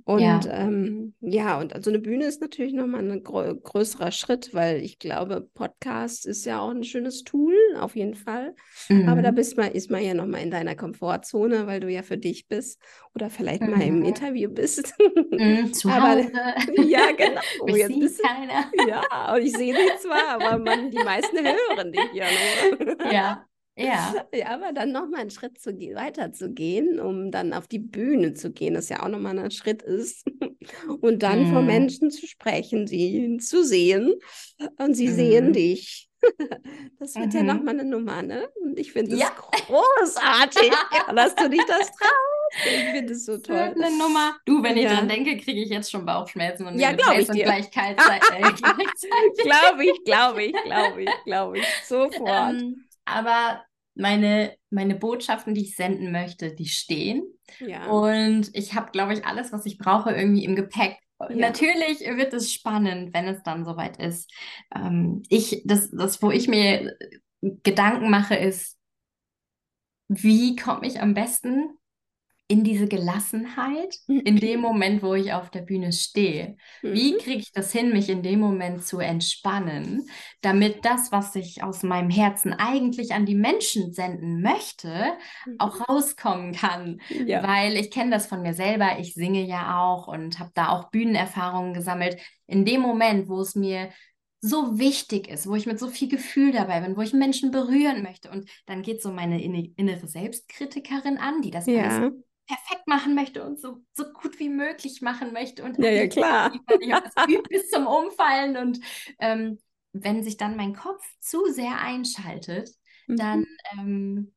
Und ja. Ähm, ja, und also eine Bühne ist natürlich nochmal ein grö größerer Schritt, weil ich glaube, Podcast ist ja auch ein schönes Tool, auf jeden Fall. Mhm. Aber da mhm. bist man, ist man ja nochmal in deiner Komfortzone, weil du ja für dich bist oder vielleicht mhm. mal im mhm. Interview bist. Mhm, zu aber, Hause. Ja, genau. Mich Jetzt bist keiner. Ja, und ich sehe dich zwar, aber man, die meisten hören dich ja nur. Ja. Ja. ja, aber dann nochmal einen Schritt zu weiter zu gehen, um dann auf die Bühne zu gehen, das ja auch nochmal ein Schritt ist. Und dann mm. vor Menschen zu sprechen, sie zu sehen und sie mm. sehen dich. Das wird mhm. ja nochmal eine Nummer, ne? Und ich finde es ja. großartig, dass du dich das traust. Ich finde es so toll. Eine Nummer. Du, wenn ich dran denke, kriege ich jetzt schon Bauchschmerzen und ja, glaube ich dir. Gleichheit. Äh, glaube ich, glaube ich, glaube ich, glaube ich. Sofort. Ähm, aber meine, meine Botschaften, die ich senden möchte, die stehen. Ja. Und ich habe, glaube ich, alles, was ich brauche, irgendwie im Gepäck. Ja. Natürlich wird es spannend, wenn es dann soweit ist. Ähm, ich, das, das, wo ich mir Gedanken mache, ist, wie komme ich am besten in diese Gelassenheit in dem Moment, wo ich auf der Bühne stehe. Wie mhm. kriege ich das hin, mich in dem Moment zu entspannen, damit das, was ich aus meinem Herzen eigentlich an die Menschen senden möchte, auch mhm. rauskommen kann? Ja. Weil ich kenne das von mir selber, ich singe ja auch und habe da auch Bühnenerfahrungen gesammelt. In dem Moment, wo es mir so wichtig ist, wo ich mit so viel Gefühl dabei bin, wo ich Menschen berühren möchte. Und dann geht so meine innere Selbstkritikerin an, die das ja. alles perfekt machen möchte und so, so gut wie möglich machen möchte. Und ja, ja, klar. bis zum Umfallen. Und ähm, wenn sich dann mein Kopf zu sehr einschaltet, mhm. dann ähm,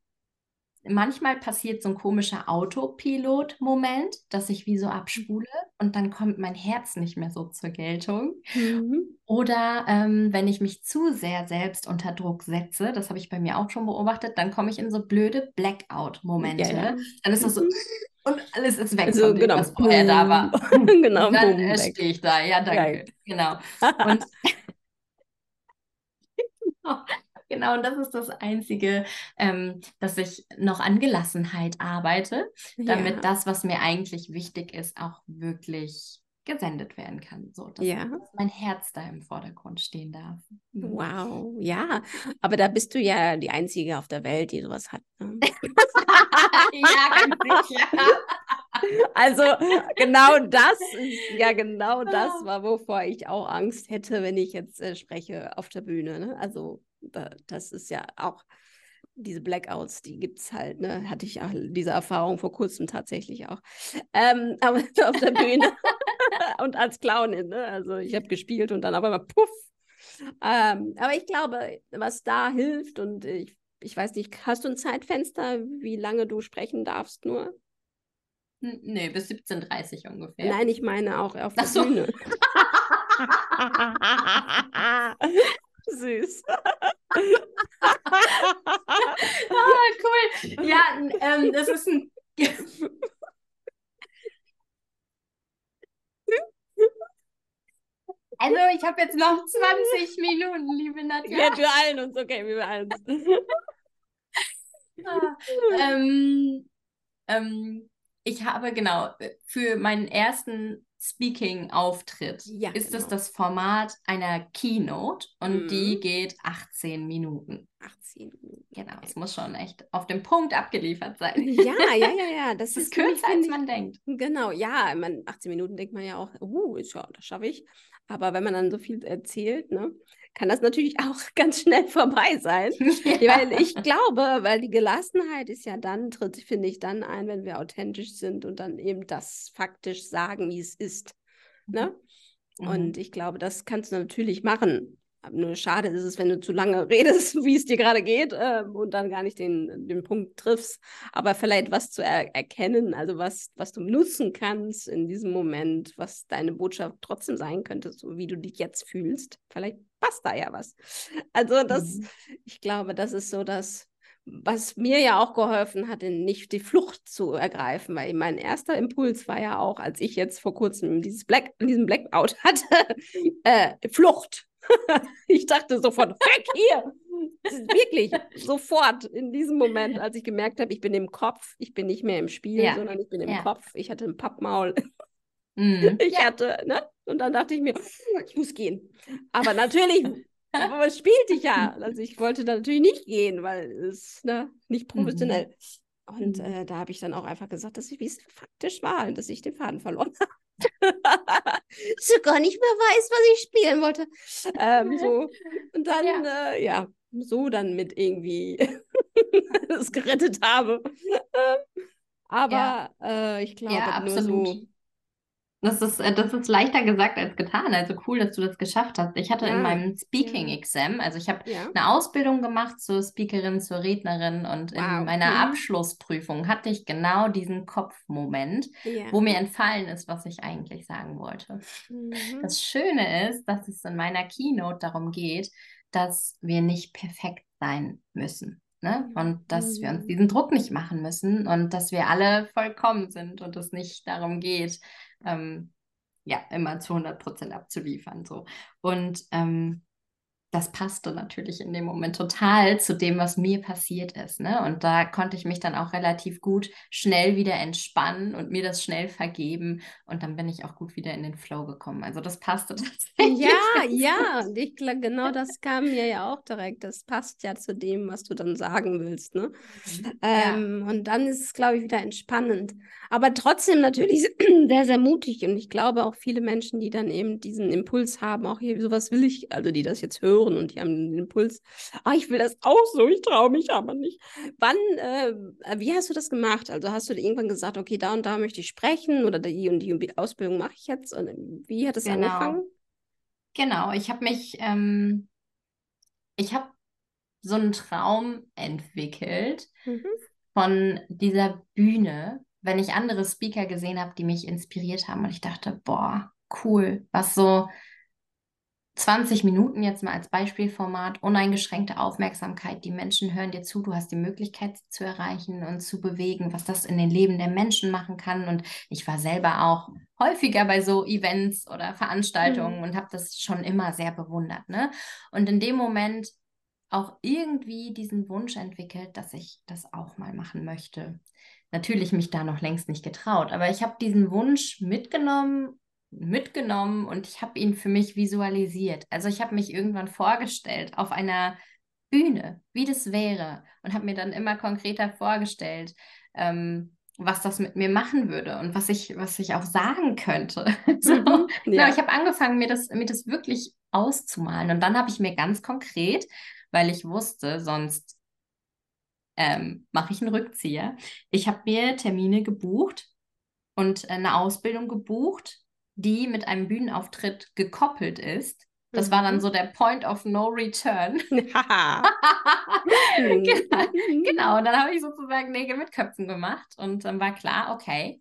manchmal passiert so ein komischer Autopilot-Moment, dass ich wie so abspule und dann kommt mein Herz nicht mehr so zur Geltung. Mhm. Oder ähm, wenn ich mich zu sehr selbst unter Druck setze, das habe ich bei mir auch schon beobachtet, dann komme ich in so blöde Blackout-Momente. Ja, ja. Dann ist das so, mhm. und alles ist weg, also, von dem, genau. was vorher da war. genau, und dann äh, stehe ich da. Ja, danke. Ja. Genau. Und genau. Und das ist das Einzige, ähm, dass ich noch an Gelassenheit arbeite, damit ja. das, was mir eigentlich wichtig ist, auch wirklich gesendet werden kann. So, dass, ja. dass mein Herz da im Vordergrund stehen darf. Mhm. Wow, ja. Aber da bist du ja die Einzige auf der Welt, die sowas hat. Ne? ja, ganz sicher. Also genau das ja genau das war, wovor ich auch Angst hätte, wenn ich jetzt äh, spreche auf der Bühne. Ne? Also das ist ja auch diese Blackouts, die gibt es halt, ne? Hatte ich auch diese Erfahrung vor kurzem tatsächlich auch. Ähm, aber auf der Bühne und als Clownin, ne? Also ich habe gespielt und dann aber mal puff. Ähm, aber ich glaube, was da hilft und ich, ich weiß nicht, hast du ein Zeitfenster, wie lange du sprechen darfst nur? Nee, bis 17.30 Uhr ungefähr. Nein, ich meine auch auf der so. Bühne. Süß. Ah, cool. Ja, ähm, das ist ein. Also, ich habe jetzt noch 20 Minuten, liebe Nadja. Ja, wir allen uns, okay, wir beeilen uns. ah, ähm, ähm, ich habe genau für meinen ersten Speaking-Auftritt Ja, ist es genau. das Format einer Keynote und die Mhm. geht 18 Minuten. 18 Minuten. Genau, es muss schon echt auf den Punkt abgeliefert sein. Ja, ja, ja, ja. Das Es ist ist nämlich, kürzer, als man denkt. Genau, ja, man, 18 Minuten denkt man ja auch, uh, ist ja, das schaffe ich. Aber wenn man dann so viel erzählt, ne, kann das natürlich auch ganz schnell vorbei sein. Weil ich glaube, weil die Gelassenheit ist ja dann, tritt, finde ich, dann ein, wenn wir authentisch sind und dann eben das faktisch sagen, wie es ist. Ne? Mhm. Und ich glaube, das kannst du natürlich machen. Nur schade ist es, wenn du zu lange redest, wie es dir gerade geht ähm, und dann gar nicht den, den Punkt triffst. Aber vielleicht was zu er erkennen, also was, was du nutzen kannst in diesem Moment, was deine Botschaft trotzdem sein könnte, so wie du dich jetzt fühlst. Vielleicht passt da ja was. Also das, Mhm. ich glaube, das ist so das, was mir ja auch geholfen hat, nicht die Flucht zu ergreifen, weil mein erster Impuls war ja auch, als ich jetzt vor kurzem dieses Black, diesen Blackout hatte, äh, Flucht. ich dachte sofort, weg hier! Wirklich, sofort in diesem Moment, als ich gemerkt habe, ich bin im Kopf, ich bin nicht mehr im Spiel, Ja, sondern ich bin im ja. Kopf. Ich hatte ein Pappmaul. Mhm. Ich hatte, ne? Und dann dachte ich mir, ich muss gehen. Aber natürlich aber es spielte ich ja. Also ich wollte da natürlich nicht gehen, weil es ne, nicht professionell. Und Mhm. äh, da habe ich dann auch einfach gesagt, dass ich, wie es faktisch war, dass ich den Faden verloren habe. ich gar nicht mehr weiß, was ich spielen wollte. Ähm, so. Und dann, ja. Äh, ja, so dann mit irgendwie es gerettet habe. Aber Ja. äh, ich glaube, Ja, nur so. Das ist, äh, das ist leichter gesagt als getan. Also cool, dass du das geschafft hast. Ich hatte in Ja, meinem Speaking ja. Exam, also ich habe Ja. eine Ausbildung gemacht zur Speakerin, zur Rednerin und in Wow. meiner Mhm. Abschlussprüfung hatte ich genau diesen Kopfmoment, Ja. wo mir entfallen ist, was ich eigentlich sagen wollte. Mhm. Das Schöne ist, dass es in meiner Keynote darum geht, dass wir nicht perfekt sein müssen. Ne? Und dass wir uns Mhm. diesen Druck nicht machen müssen und dass wir alle vollkommen sind und es nicht darum geht, ähm, ja, immer zu 100 Prozent abzuliefern. So. Und ähm, das passte natürlich in dem Moment total zu dem, was mir passiert ist. Ne? Und da konnte ich mich dann auch relativ gut schnell wieder entspannen und mir das schnell vergeben. Und dann bin ich auch gut wieder in den Flow gekommen. Also das passte tatsächlich. Ja, ja, und ich glaube, genau das kam mir ja auch direkt. Das passt ja zu dem, was du dann sagen willst, ne? Ja. Ähm, und dann ist es, glaube ich, wieder entspannend. Aber trotzdem natürlich sehr, sehr mutig. Und ich glaube auch viele Menschen, die dann eben diesen Impuls haben, auch hier, sowas will ich, also die das jetzt hören und die haben den Impuls, ah, ich will das auch so, ich traue mich aber nicht. Wann, äh, wie hast du das gemacht? Also hast du irgendwann gesagt, okay, da und da möchte ich sprechen oder die und die, und die Ausbildung mache ich jetzt? Und wie hat es Genau. angefangen? Genau, ich habe mich, ähm, ich habe so einen Traum entwickelt Mhm. von dieser Bühne, wenn ich andere Speaker gesehen habe, die mich inspiriert haben und ich dachte, boah, cool, was so 20 Minuten jetzt mal als Beispielformat, uneingeschränkte Aufmerksamkeit, die Menschen hören dir zu, du hast die Möglichkeit, zu erreichen und zu bewegen, was das in den Leben der Menschen machen kann. Und ich war selber auch häufiger bei so Events oder Veranstaltungen Mhm. und habe das schon immer sehr bewundert. Ne? Und in dem Moment auch irgendwie diesen Wunsch entwickelt, dass ich das auch mal machen möchte. Natürlich mich da noch längst nicht getraut, aber ich habe diesen Wunsch mitgenommen mitgenommen und ich habe ihn für mich visualisiert. Also ich habe mich irgendwann vorgestellt auf einer Bühne, wie das wäre und habe mir dann immer konkreter vorgestellt, ähm, was das mit mir machen würde und was ich, was ich auch sagen könnte. so, Mhm, genau, ja. ich habe angefangen, mir das, mir das wirklich auszumalen und dann habe ich mir ganz konkret, weil ich wusste, sonst ähm, mache ich einen Rückzieher. Ich habe mir Termine gebucht und eine Ausbildung gebucht, die mit einem Bühnenauftritt gekoppelt ist. Das war dann Mhm. so der Point of No Return. Haha. genau, genau, und dann habe ich sozusagen Nägel mit Köpfen gemacht und dann war klar, okay,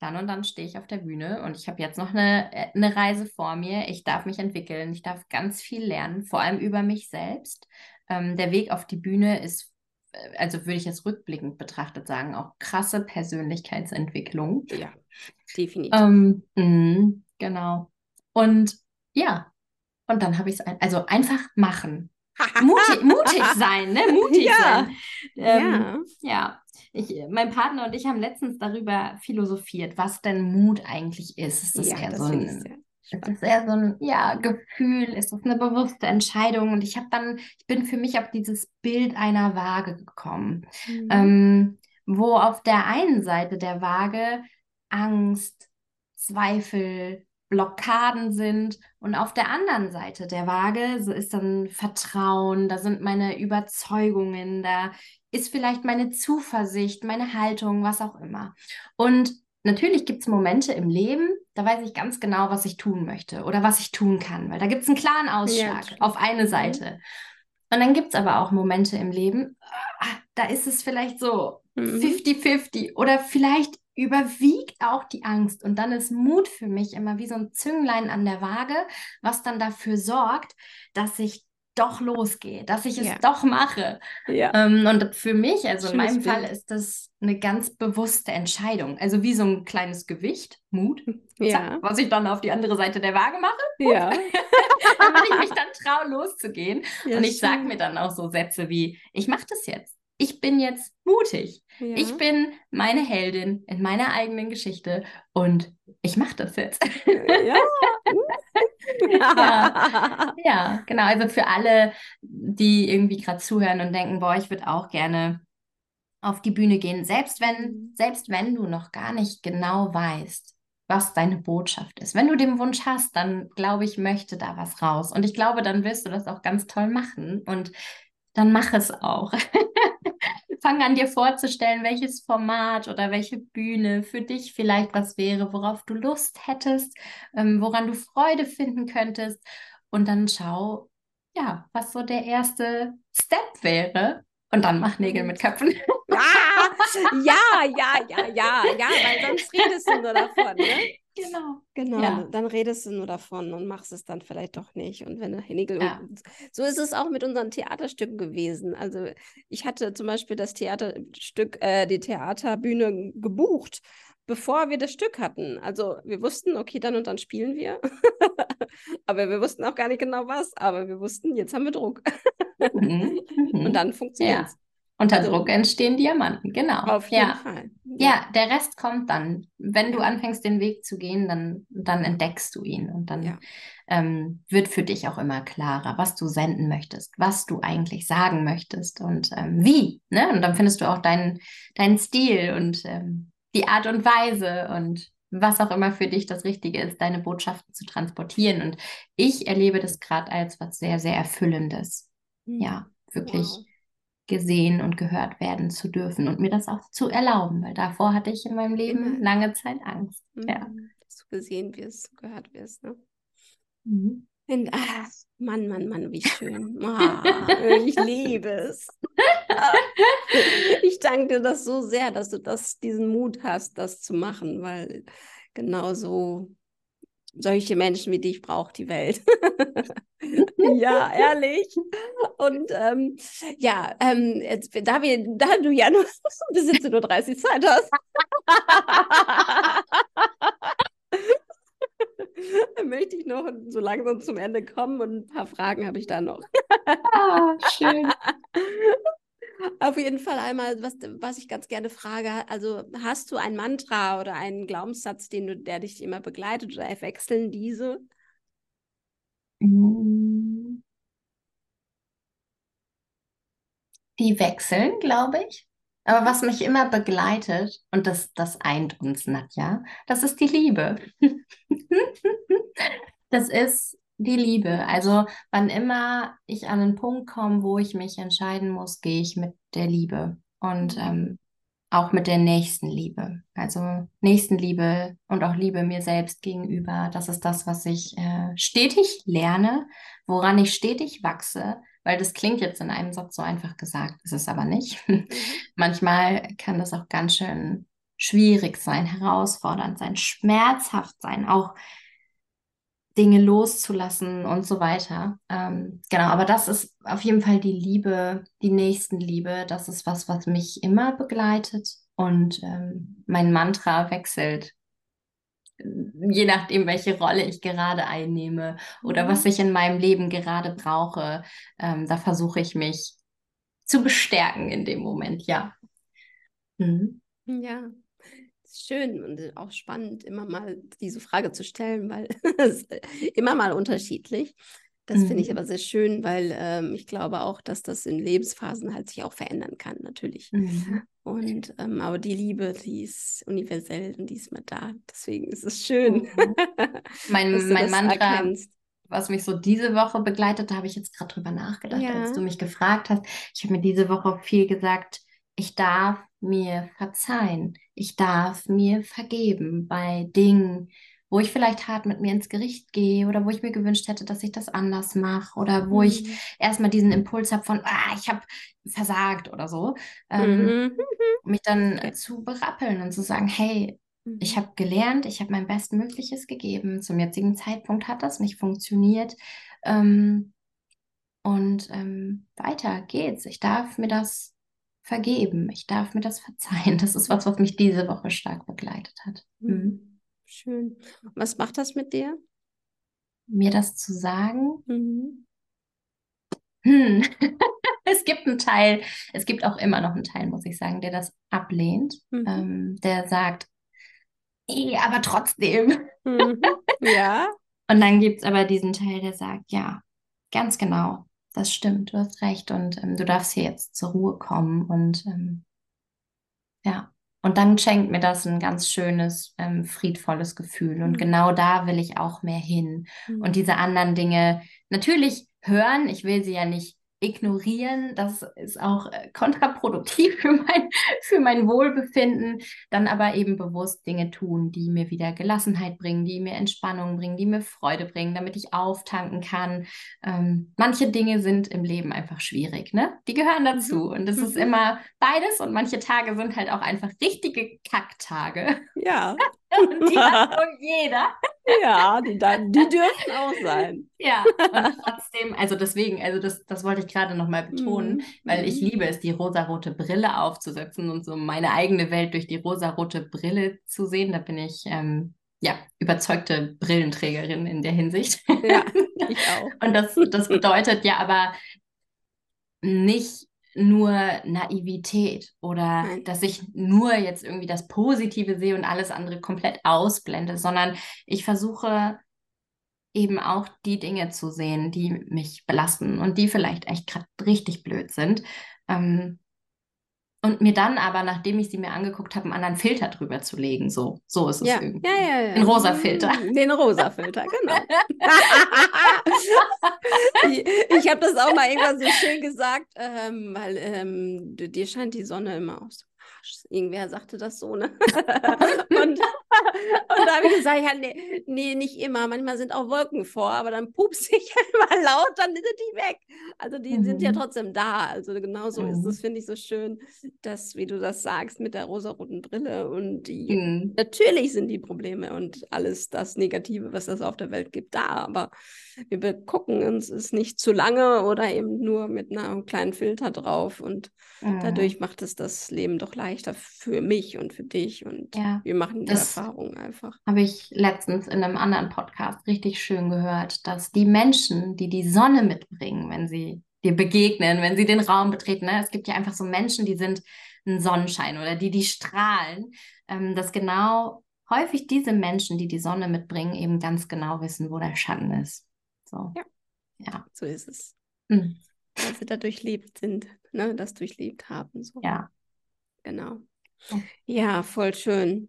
dann und dann stehe ich auf der Bühne und ich habe jetzt noch eine, äh, eine Reise vor mir. Ich darf mich entwickeln, ich darf ganz viel lernen, vor allem über mich selbst. Ähm, der Weg auf die Bühne ist, äh, also würde ich jetzt rückblickend betrachtet sagen, auch krasse Persönlichkeitsentwicklung. Ja, definitiv. Ähm, mh, genau. Und ja, und dann habe ich es, ein, also einfach machen. Mutig, mutig sein, ne? Mutig Ja. sein. Ähm, ja. ja. ich, mein Partner und ich haben letztens darüber philosophiert, was denn Mut eigentlich ist. Ist das Ja, eher das so ein, ist das eher so ein ja, Gefühl? Ist das eine bewusste Entscheidung? Und ich habe dann, ich bin für mich auf dieses Bild einer Waage gekommen, Mhm. ähm, wo auf der einen Seite der Waage Angst, Zweifel, Blockaden sind und auf der anderen Seite der Waage so ist dann Vertrauen, da sind meine Überzeugungen, da ist vielleicht meine Zuversicht, meine Haltung, was auch immer. Und natürlich gibt es Momente im Leben, da weiß ich ganz genau, was ich tun möchte oder was ich tun kann, weil da gibt es einen klaren Ausschlag klar. auf eine Mhm. Seite. Und dann gibt es aber auch Momente im Leben, ah, da ist es vielleicht so Mhm. 50-50 oder vielleicht überwiegt auch die Angst. Und dann ist Mut für mich immer wie so ein Zünglein an der Waage, was dann dafür sorgt, dass ich doch losgehe, dass ich es Ja. doch mache. Ja. Ähm, und für mich, also in Schönes meinem Fall, Bild. ist das eine ganz bewusste Entscheidung. Also wie so ein kleines Gewicht, Mut, Ja. was ich dann auf die andere Seite der Waage mache, Ja. damit ich mich dann traue, loszugehen. Und ich sage mir dann auch so Sätze wie, ich mache das jetzt. Ich bin jetzt mutig. Ja. Ich bin meine Heldin in meiner eigenen Geschichte und ich mache das jetzt. Ja. Ja. Ja, genau. Also für alle, die irgendwie gerade zuhören und denken, boah, ich würde auch gerne auf die Bühne gehen, selbst wenn, Mhm. selbst wenn du noch gar nicht genau weißt, was deine Botschaft ist. Wenn du den Wunsch hast, dann glaube ich, möchte da was raus. Und ich glaube, dann wirst du das auch ganz toll machen. Und dann mach es auch. Fang an dir vorzustellen, welches Format oder welche Bühne für dich vielleicht was wäre, worauf du Lust hättest, ähm, woran du Freude finden könntest. Und dann schau, ja, was so der erste Step wäre. Und dann mach Nägel mit Köpfen. Ah, ja, ja, ja, ja, ja, weil sonst redest du nur davon, ne? Genau. Genau, Ja. dann redest du nur davon und machst es dann vielleicht doch nicht. Und wenn du Nägel Ja. so ist es auch mit unseren Theaterstücken gewesen. Also ich hatte zum Beispiel das Theaterstück, äh, die Theaterbühne gebucht, bevor wir das Stück hatten. Also wir wussten, okay, dann und dann spielen wir. aber wir wussten auch gar nicht genau was. Aber wir wussten, jetzt haben wir Druck. Mhm. Mhm. Und dann funktioniert es. Unter Druck entstehen Diamanten, genau. Auf jeden ja. Fall. Ja, der Rest kommt dann. Wenn du Ja. anfängst, den Weg zu gehen, dann, dann entdeckst du ihn und dann Ja. ähm, wird für dich auch immer klarer, was du senden möchtest, was du eigentlich sagen möchtest und ähm, wie. Ne? Und dann findest du auch deinen, deinen Stil und ähm, die Art und Weise und was auch immer für dich das Richtige ist, deine Botschaften zu transportieren. Und ich erlebe das gerade als was sehr, sehr Erfüllendes. Ja, wirklich Wow. Gesehen und gehört werden zu dürfen und mir das auch zu erlauben, weil davor hatte ich in meinem Leben Immer. lange Zeit Angst. Ja. Mhm. Dass du gesehen wirst, gehört wirst. Ne? Mhm. Und, ach, Mann, Mann, Mann, wie schön. Ah, ich liebe es. Ich danke dir das so sehr, dass du das, diesen Mut hast, das zu machen, weil genau so solche Menschen wie dich braucht die Welt. Ja, ehrlich. Und ähm, ja, ähm, jetzt, da, wir, da du ja nur bis 17.30 Uhr Zeit hast, möchte ich noch so langsam zum Ende kommen und ein paar Fragen habe ich da noch. Ah, schön. Auf jeden Fall einmal, was, was ich ganz gerne frage, also hast du ein Mantra oder einen Glaubenssatz, den du, der dich immer begleitet oder wechseln diese? Die wechseln, glaube ich. Aber was mich immer begleitet, und das, das eint uns, Nadja, das ist die Liebe. Das ist die Liebe. Also wann immer ich an einen Punkt komme, wo ich mich entscheiden muss, gehe ich mit der Liebe und ähm, auch mit der Nächstenliebe. Also Nächstenliebe und auch Liebe mir selbst gegenüber. Das ist das, was ich äh, stetig lerne, woran ich stetig wachse, weil das klingt jetzt in einem Satz so einfach gesagt, ist es aber nicht. Manchmal kann das auch ganz schön schwierig sein, herausfordernd sein, schmerzhaft sein, auch Dinge loszulassen und so weiter. Ähm, genau, aber das ist auf jeden Fall die Liebe, die Nächstenliebe. Das ist was, was mich immer begleitet und ähm, mein Mantra wechselt, je nachdem, welche Rolle ich gerade einnehme oder Mhm. was ich in meinem Leben gerade brauche. Ähm, da versuche ich mich zu bestärken in dem Moment, ja. Mhm. Ja, schön und auch spannend, immer mal diese Frage zu stellen, weil es immer mal unterschiedlich. Das mhm. finde ich mhm. aber sehr schön, weil ähm, ich glaube auch, dass das in Lebensphasen halt sich auch verändern kann, natürlich. Mhm. Und ähm, aber die Liebe, die ist universell und die ist mal da. Deswegen ist es schön. Mhm. mein mein Mantra, erkennst. was mich so diese Woche begleitet, da habe ich jetzt gerade drüber nachgedacht, ja. als du mich gefragt hast. Ich habe mir diese Woche viel gesagt, ich darf mir verzeihen. Ich darf mir vergeben bei Dingen, wo ich vielleicht hart mit mir ins Gericht gehe oder wo ich mir gewünscht hätte, dass ich das anders mache oder wo mhm. ich erstmal diesen Impuls habe von, ah, ich habe versagt oder so, ähm, mhm. mich dann okay. zu berappeln und zu sagen, hey, mhm. ich habe gelernt, ich habe mein Bestmögliches gegeben. Zum jetzigen Zeitpunkt hat das nicht funktioniert. Ähm, und ähm, weiter geht's. Ich darf mir das vergeben. Ich darf mir das verzeihen. Das ist was, was mich diese Woche stark begleitet hat. Mhm. mhm. Schön. Was macht das mit dir? Mir das zu sagen? Mhm. Hm. es gibt einen Teil, es gibt auch immer noch einen Teil, muss ich sagen, der das ablehnt, mhm. ähm, der sagt, eh, aber trotzdem. Mhm. Ja. Und dann gibt es aber diesen Teil, der sagt, ja, ganz genau, das stimmt, du hast recht und ähm, du darfst hier jetzt zur Ruhe kommen und ähm, ja, und dann schenkt mir das ein ganz schönes, ähm, friedvolles Gefühl. Und mhm. genau da will ich auch mehr hin. Mhm. Und diese anderen Dinge natürlich hören. Ich will sie ja nicht ignorieren. Das ist auch äh, kontraproduktiv für mein, für mein Wohlbefinden. Dann aber eben bewusst Dinge tun, die mir wieder Gelassenheit bringen, die mir Entspannung bringen, die mir Freude bringen, damit ich auftanken kann. Ähm, manche Dinge sind im Leben einfach schwierig, ne? Die gehören mhm. dazu. Und es ist mhm. immer beides. Und manche Tage sind halt auch einfach richtige Kacktage. Ja. Und die hat so jeder. Ja, die, die dürfen auch sein. Ja, und trotzdem, also deswegen, also das, das wollte ich gerade nochmal betonen, mhm. weil ich mhm. liebe es, die rosarote Brille aufzusetzen und so meine eigene Welt durch die rosarote Brille zu sehen. Da bin ich ähm, ja überzeugte Brillenträgerin in der Hinsicht. Ja, ich auch. und das, das bedeutet ja aber nicht nur Naivität oder Nein. dass ich nur jetzt irgendwie das Positive sehe und alles andere komplett ausblende, sondern ich versuche eben auch die Dinge zu sehen, die mich belasten und die vielleicht echt gerade richtig blöd sind. Ähm, und mir dann aber, nachdem ich sie mir angeguckt habe, einen anderen Filter drüber zu legen. So, so ist es ja. irgendwie. Ja, ja, ja. Den rosa Filter. Den rosa Filter, genau. ich ich habe das auch mal irgendwann so schön gesagt, ähm, weil ähm, dir scheint die Sonne immer aus Irgendwer sagte das so, ne? und, und da habe ich gesagt, ja, nee, nee, nicht immer. Manchmal sind auch Wolken vor, aber dann pupst ich immer laut, dann sind die weg. Also die mhm. sind ja mhm. trotzdem da. Also genau so mhm. ist es, finde ich so schön, dass, wie du das sagst, mit der rosaroten Brille und die, mhm. natürlich sind die Probleme und alles das Negative, was es auf der Welt gibt, da, aber wir gucken uns es nicht zu lange oder eben nur mit einem kleinen Filter drauf und dadurch mhm. macht es das Leben doch leichter für mich und für dich und ja, wir machen die Erfahrung einfach. Habe ich letztens in einem anderen Podcast richtig schön gehört, dass die Menschen, die die Sonne mitbringen, wenn sie dir begegnen, wenn sie den Raum betreten, ne? es gibt ja einfach so Menschen, die sind ein Sonnenschein oder die, die strahlen, ähm, dass genau häufig diese Menschen, die die Sonne mitbringen, eben ganz genau wissen, wo der Schatten ist. So. Ja. ja. So ist es. Mhm. Weil sie da durchlebt sind, ne? das durchlebt haben. So. Ja. Genau. Ja, voll schön.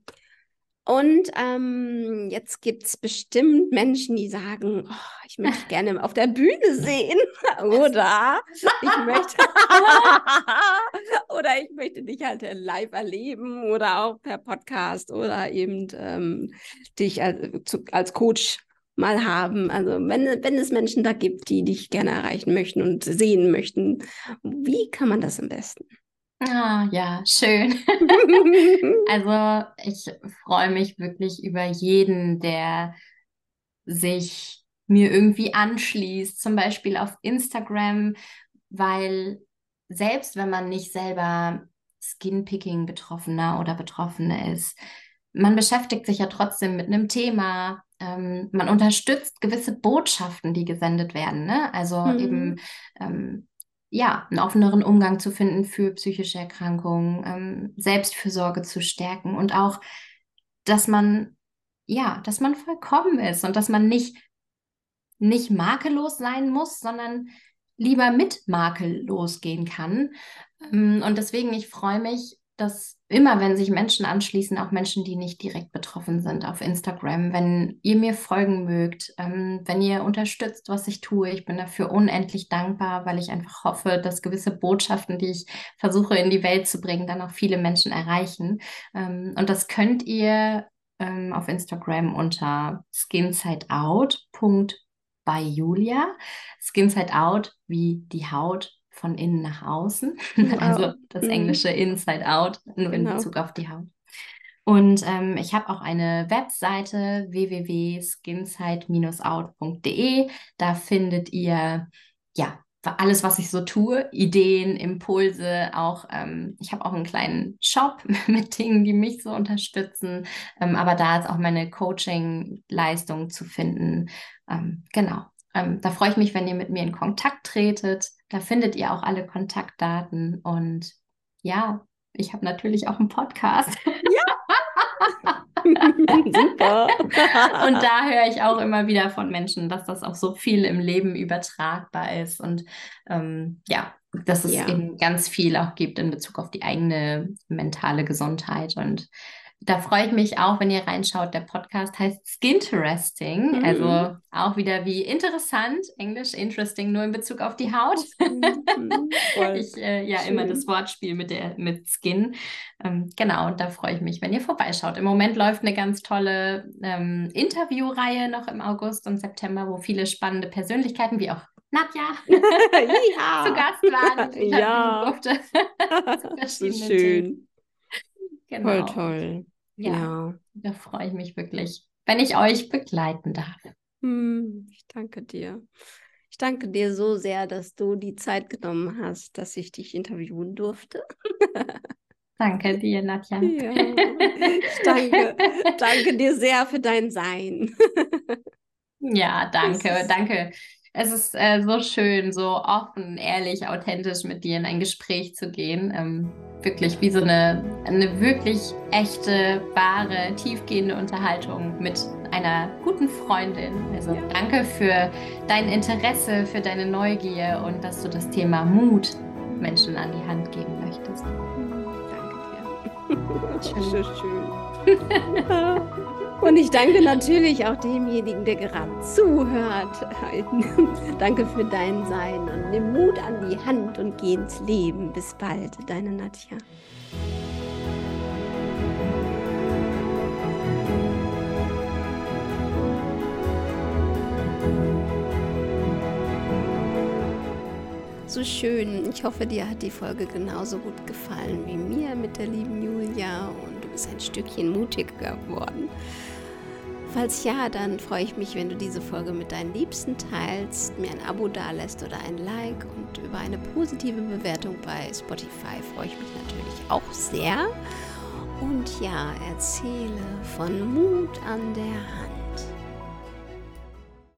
Und ähm, jetzt gibt es bestimmt Menschen, die sagen, oh, ich möchte gerne auf der Bühne sehen oder ich möchte oder ich möchte dich halt live erleben oder auch per Podcast oder eben ähm, dich als, als Coach mal haben. Also wenn, wenn es Menschen da gibt, die dich gerne erreichen möchten und sehen möchten, wie kann man das am besten? Ah, ja, schön. also ich freue mich wirklich über jeden, der sich mir irgendwie anschließt, zum Beispiel auf Instagram, weil selbst wenn man nicht selber Skinpicking-Betroffener oder Betroffene ist, man beschäftigt sich ja trotzdem mit einem Thema, ähm, man unterstützt gewisse Botschaften, die gesendet werden. Ne? Also mhm. eben ähm, ja, einen offeneren Umgang zu finden für psychische Erkrankungen, ähm, Selbstfürsorge zu stärken und auch, dass man, ja, dass man vollkommen ist und dass man nicht, nicht makellos sein muss, sondern lieber mit makellos gehen kann. Ähm, und deswegen, ich freue mich, dass immer, wenn sich Menschen anschließen, auch Menschen, die nicht direkt betroffen sind, auf Instagram, wenn ihr mir folgen mögt, ähm, wenn ihr unterstützt, was ich tue, ich bin dafür unendlich dankbar, weil ich einfach hoffe, dass gewisse Botschaften, die ich versuche in die Welt zu bringen, dann auch viele Menschen erreichen. Ähm, und das könnt ihr ähm, auf Instagram unter skinsideout.byjulia. Skinsideout Out wie die Haut von innen nach außen. Wow. Also das mhm. englische Inside Out, nur genau. in Bezug auf die Haut. Und ähm, ich habe auch eine Webseite www.skinside-out.de. Da findet ihr ja alles, was ich so tue, Ideen, Impulse, auch ähm, ich habe auch einen kleinen Shop mit Dingen, die mich so unterstützen, ähm, aber da ist auch meine Coaching-Leistung zu finden. Ähm, genau, ähm, da freue ich mich, wenn ihr mit mir in Kontakt tretet. Da findet ihr auch alle Kontaktdaten. Und ja, ich habe natürlich auch einen Podcast. Ja. Super. und da höre ich auch immer wieder von Menschen, dass das auch so viel im Leben übertragbar ist. Und ähm, ja, dass es ja. eben ganz viel auch gibt in Bezug auf die eigene mentale Gesundheit. Und da freue ich mich auch, wenn ihr reinschaut. Der Podcast heißt Skinteresting, mhm. also auch wieder wie interessant, Englisch interesting, nur in Bezug auf die Haut. Mhm. ich äh, ja Schön. immer das Wortspiel mit der mit Skin. Ähm, genau, und da freue ich mich, wenn ihr vorbeischaut. Im Moment läuft eine ganz tolle ähm, Interviewreihe noch im August und September, wo viele spannende Persönlichkeiten wie auch Nadja zu Gast waren. Ich ja. Durfte. zu verschiedenen so schön. Genau. Voll toll. Ja, ja, da freue ich mich wirklich, wenn ich euch begleiten darf. Hm, ich danke dir. Ich danke dir so sehr, dass du die Zeit genommen hast, dass ich dich interviewen durfte. Danke dir, Nadja. Ja, ich danke, danke dir sehr für dein Sein. Ja, danke, danke es ist äh, so schön, so offen, ehrlich, authentisch mit dir in ein Gespräch zu gehen. Ähm, wirklich wie so eine, eine wirklich echte, wahre, tiefgehende Unterhaltung mit einer guten Freundin. Also ja. danke für dein Interesse, für deine Neugier und dass du das Thema Mut Menschen an die Hand geben möchtest. Danke dir. schön. schön. Und ich danke natürlich auch demjenigen, der gerade zuhört. danke für dein Sein und nimm Mut an die Hand und geh ins Leben. Bis bald, deine Nadja. So schön. Ich hoffe, dir hat die Folge genauso gut gefallen wie mir mit der lieben Julia und du bist ein Stückchen mutiger geworden. Falls ja, dann freue ich mich, wenn du diese Folge mit deinen Liebsten teilst, mir ein Abo dalässt oder ein Like und über eine positive Bewertung bei Spotify freue ich mich natürlich auch sehr. Und ja, erzähle von Mut an der Hand.